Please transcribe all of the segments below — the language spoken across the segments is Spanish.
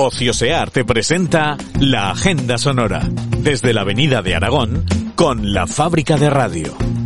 Ociosear te presenta la Agenda Sonora, desde la Avenida de Aragón, con la Fábrica de Radio.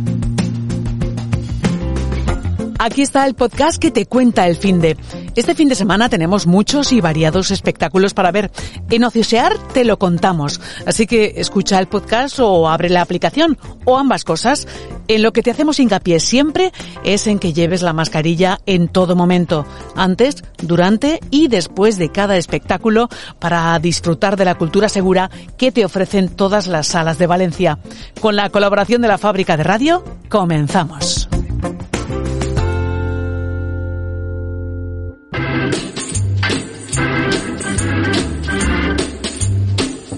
Aquí está el podcast que te cuenta el fin de. Este fin de semana tenemos muchos y variados espectáculos para ver. En Ociosear te lo contamos. Así que escucha el podcast o abre la aplicación o ambas cosas. En lo que te hacemos hincapié siempre es en que lleves la mascarilla en todo momento, antes, durante y después de cada espectáculo para disfrutar de la cultura segura que te ofrecen todas las salas de Valencia. Con la colaboración de la fábrica de radio, comenzamos.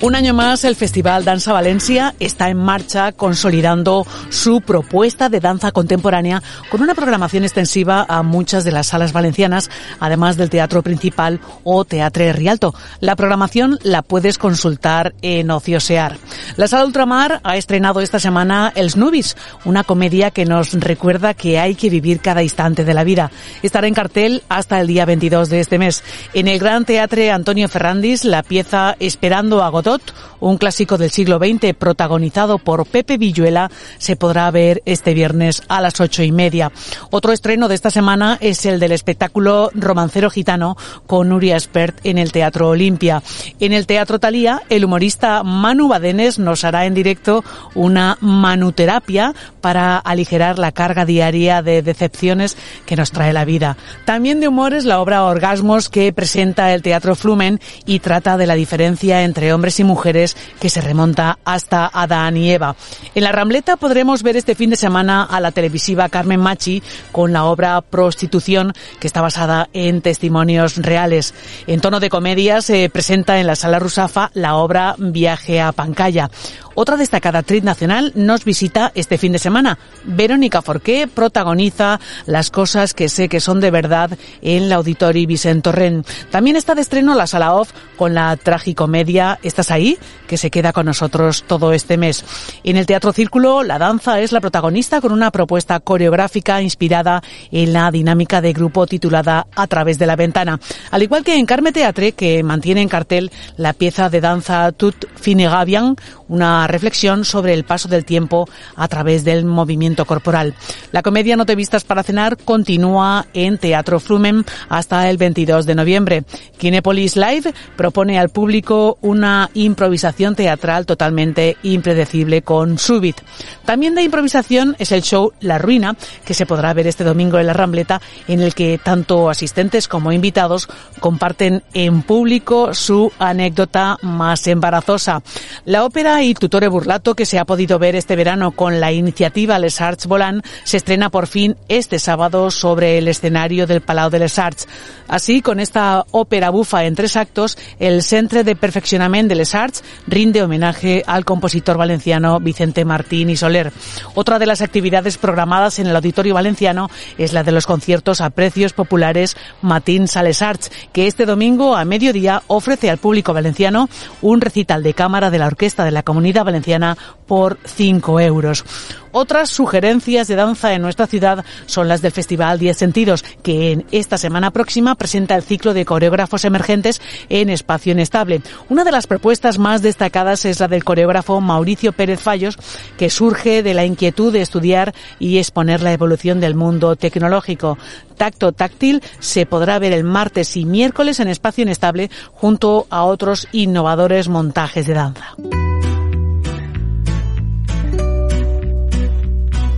Un año más, el Festival Danza Valencia está en marcha consolidando su propuesta de danza contemporánea con una programación extensiva a muchas de las salas valencianas, además del teatro principal o Teatre Rialto. La programación la puedes consultar en Ociosear. La Sala Ultramar ha estrenado esta semana El Snubis, una comedia que nos recuerda que hay que vivir cada instante de la vida. Estará en cartel hasta el día 22 de este mes. En el Gran Teatre Antonio Ferrandis, la pieza Esperando a Godot un clásico del siglo XX protagonizado por Pepe Villuela, se podrá ver este viernes a las ocho y media. Otro estreno de esta semana es el del espectáculo Romancero Gitano con Nuria Espert en el Teatro Olimpia. En el Teatro Talía, el humorista Manu Badenes nos hará en directo una manuterapia para aligerar la carga diaria de decepciones que nos trae la vida. También de humor es la obra Orgasmos que presenta el Teatro Flumen y trata de la diferencia entre hombres y mujeres que se remonta hasta Adán y Eva. En la Rambleta podremos ver este fin de semana a la televisiva Carmen Machi con la obra Prostitución que está basada en testimonios reales. En tono de comedia se presenta en la Sala Rusafa la obra Viaje a Pancaya. Otra destacada actriz nacional nos visita este fin de semana. Verónica Forqué protagoniza Las cosas que sé que son de verdad en la Auditori Vicente Torren. También está de estreno la Sala Off con la tragicomedia Estás ahí, que se queda con nosotros todo este mes. En el Teatro Círculo, la danza es la protagonista con una propuesta coreográfica inspirada en la dinámica de grupo titulada A través de la ventana. Al igual que en Carme Teatre, que mantiene en cartel la pieza de danza Tout Finegavian, una reflexión sobre el paso del tiempo a través del movimiento corporal. La comedia No te vistas para cenar continúa en Teatro Flumen hasta el 22 de noviembre. Kinepolis Live propone al público una improvisación teatral totalmente impredecible con Subit. También de improvisación es el show La Ruina, que se podrá ver este domingo en la Rambleta, en el que tanto asistentes como invitados comparten en público su anécdota más embarazosa. La ópera y Tutore Burlato, que se ha podido ver este verano con la iniciativa Les Arts Volant, se estrena por fin este sábado sobre el escenario del Palau de Les Arts. Así, con esta ópera bufa en tres actos, el Centre de Perfeccionament de Les Arts rinde homenaje al compositor valenciano Vicente Martín y Soler. Otra de las actividades programadas en el Auditorio Valenciano es la de los conciertos a precios populares Matín Sales Arts, que este domingo a mediodía ofrece al público valenciano un recital de cámara de la Orquesta de la Comunidad Valenciana por 5 euros. Otras sugerencias de danza en nuestra ciudad son las del Festival 10 Sentidos, que en esta semana próxima presenta el ciclo de coreógrafos emergentes en espacio inestable. Una de las propuestas más destacadas es la del coreógrafo Mauricio Pérez Fallos, que surge de la inquietud de estudiar y exponer la evolución del mundo tecnológico. Tacto Táctil se podrá ver el martes y miércoles en espacio inestable junto a otros innovadores montajes de danza.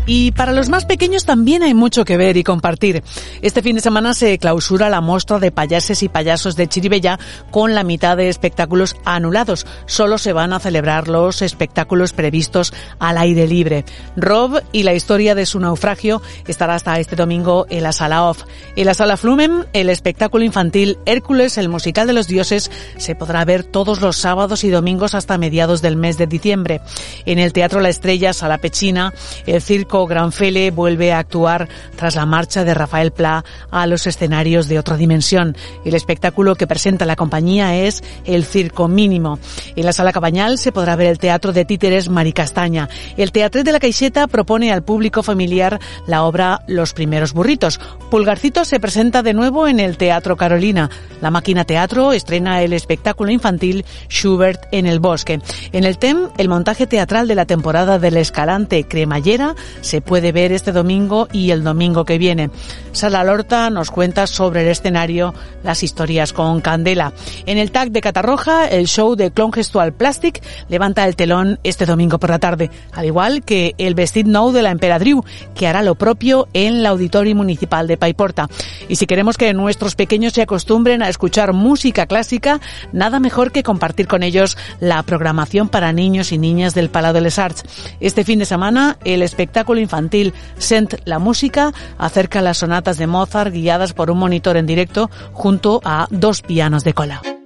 Y para los más pequeños también hay mucho que ver y compartir. Este fin de semana se clausura la muestra de payases y payasos de Chiribella con la mitad de espectáculos anulados. Solo se van a celebrar los espectáculos previstos al aire libre. Rob y la historia de su naufragio estará hasta este domingo en la sala off. En la sala Flumen, el espectáculo infantil Hércules, el musical de los dioses, se podrá ver todos los sábados y domingos hasta mediados del mes de diciembre. En el Teatro La Estrella, Sala Pechina, el circo Granfele vuelve a actuar tras la marcha de Rafael Pla a los escenarios de otra dimensión. El espectáculo que presenta la compañía es El Circo Mínimo. En la Sala Cabañal se podrá ver el teatro de títeres Maricastaña. El Teatro de la Caixeta propone al público familiar la obra Los primeros burritos. Pulgarcito se presenta de nuevo en el Teatro Carolina. La Máquina Teatro estrena el espectáculo infantil Schubert en el bosque. En el TEM, el montaje teatral de la temporada del Escalante Cremallera se puede ver este domingo y el domingo que viene. Sala Lorta nos cuenta sobre el escenario las historias con Candela. En el TAC de Catarroja, el show de Clon Gestual Plastic levanta el telón este domingo por la tarde, al igual que el Vestit Nou de la Emperadriu, que hará lo propio en el Auditorio Municipal de Paiporta. Y si queremos que nuestros pequeños se acostumbren a escuchar música clásica, nada mejor que compartir con ellos la programación para niños y niñas del Palau de les Arts. Este fin de semana, el espectáculo infantil Sent la Música acerca las sonatas de Mozart guiadas por un monitor en directo junto a dos pianos de cola.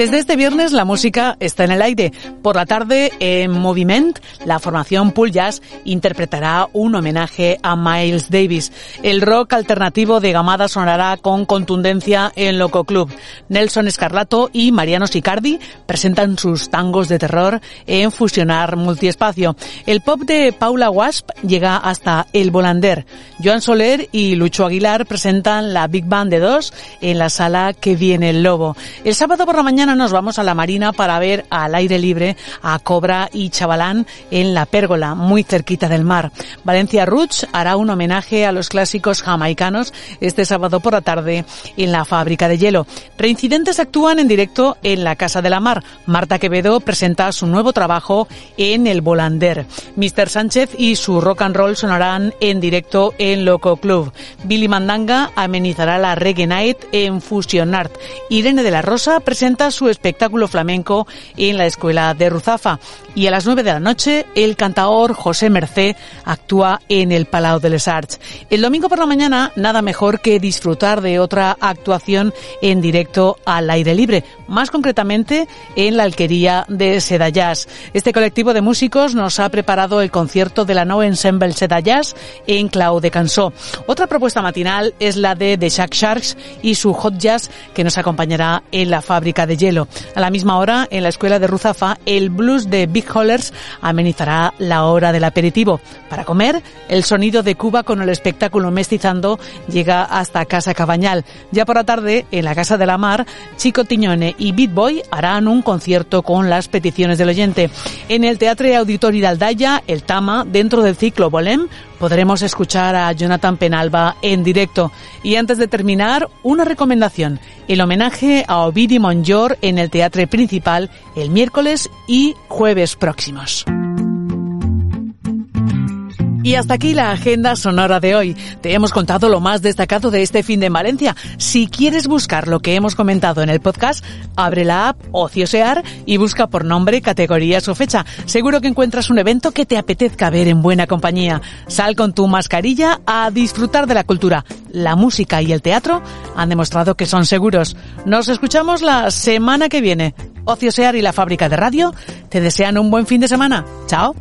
Desde este viernes la música está en el aire. Por la tarde, en Moviment, la formación Pool Jazz interpretará un homenaje a Miles Davis. El rock alternativo de Gamada sonará con contundencia en Loco Club. Nelson Escarlato y Mariano Sicardi presentan sus tangos de terror en Fusionar Multiespacio. El pop de Paula Wasp llega hasta El Volander. Joan Soler y Lucho Aguilar presentan la Big Band de dos en la sala que viene el lobo. El sábado por la mañana nos vamos a la Marina para ver al aire libre a Cobra y Chavalán en la Pérgola, muy cerquita del mar. Valencia Roots hará un homenaje a los clásicos jamaicanos este sábado por la tarde en la fábrica de hielo. Reincidentes actúan en directo en la Casa de la Mar. Marta Quevedo presenta su nuevo trabajo en El Volander. Mr. Sánchez y su rock and roll sonarán en directo en Loco Club. Billy Mandanga amenizará la Reggae Night en Fusion Art. Irene de la Rosa presenta su espectáculo flamenco en la Escuela de Ruzafa. Y a las nueve de la noche, el cantaor José Mercé actúa en el Palau de les Arts. El domingo por la mañana, nada mejor que disfrutar de otra actuación en directo al aire libre, más concretamente en la alquería de Seda Jazz. Este colectivo de músicos nos ha preparado el concierto de la No Ensemble Seda Jazz en Clau de Cansó. Otra propuesta matinal es la de The Shack Sharks y su Hot Jazz que nos acompañará en la fábrica de A la misma hora, en la escuela de Ruzafa, el blues de Big Hollers amenizará la hora del aperitivo. Para comer, el sonido de Cuba con el espectáculo Mestizando llega hasta Casa Cabañal. Ya por la tarde, en la Casa de la Mar, Chico Tiñone y Beat Boy harán un concierto con las peticiones del oyente. En el Teatro Auditorio de el Tama, dentro del ciclo Bolem, podremos escuchar a Jonathan Penalba en directo. Y antes de terminar, una recomendación. El homenaje a Ovidi Monjor en el Teatro Principal el miércoles y jueves próximos. Y hasta aquí la agenda sonora de hoy. Te hemos contado lo más destacado de este fin de Valencia. Si quieres buscar lo que hemos comentado en el podcast, abre la app Ociosear y busca por nombre, categorías o fecha. Seguro que encuentras un evento que te apetezca ver en buena compañía. Sal con tu mascarilla a disfrutar de la cultura. La música y el teatro han demostrado que son seguros. Nos escuchamos la semana que viene. Ociosear y la fábrica de radio te desean un buen fin de semana. Chao.